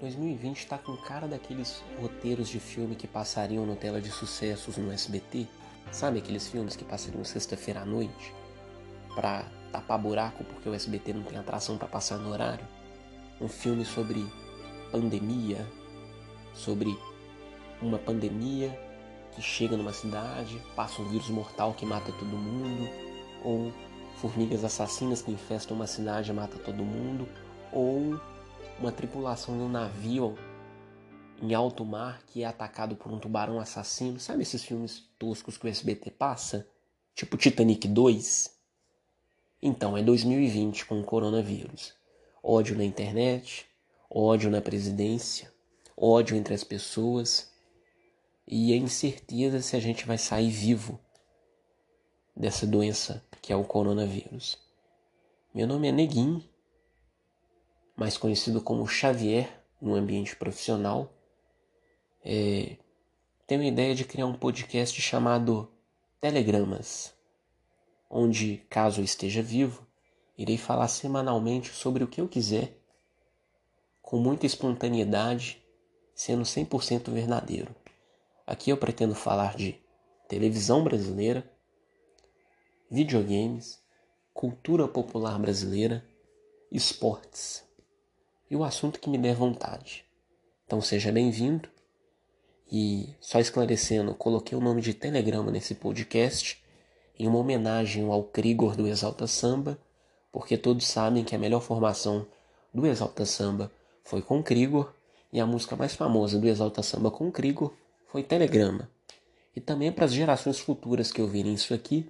2020 está com cara daqueles roteiros de filme que passariam no tela de sucessos no SBT. Sabe aqueles filmes que passariam sexta-feira à noite? Pra tapar buraco porque o SBT não tem atração para passar no horário? Um filme sobre pandemia, sobre uma pandemia que chega numa cidade, passa um vírus mortal que mata todo mundo, ou formigas assassinas que infestam uma cidade e mata todo mundo, ou uma tripulação de um navio em alto mar que é atacado por um tubarão assassino. Sabe esses filmes toscos que o SBT passa? Tipo Titanic 2? Então, é 2020 com o coronavírus. Ódio na internet, ódio na presidência, ódio entre as pessoas e a incerteza se a gente vai sair vivo dessa doença que é o coronavírus. Meu nome é Neguinho mais conhecido como Xavier no ambiente profissional, é, tenho a ideia de criar um podcast chamado Telegramas, onde, caso eu esteja vivo, irei falar semanalmente sobre o que eu quiser, e o assunto que me der vontade. Então seja bem-vindo. E só esclarecendo, coloquei o nome de Telegrama nesse podcast em uma homenagem ao Krigor do Exalta Samba, porque todos sabem que a melhor formação do Exalta Samba foi com Krigor e a música mais famosa do Exalta Samba com Krigor foi Telegrama. E também para as gerações futuras que ouvirem isso aqui,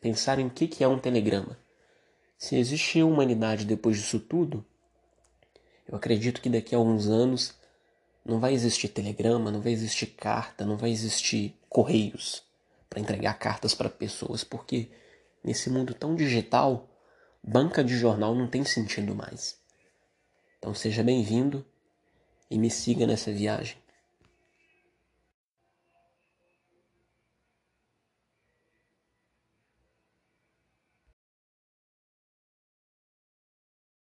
pensarem o que é um telegrama. Se existe humanidade depois disso tudo, eu acredito que daqui a alguns anos não vai existir telegrama, não vai existir carta, não vai existir correios para entregar cartas para pessoas, porque nesse mundo tão digital, banca de jornal não tem sentido mais. Então seja bem-vindo e me siga nessa viagem.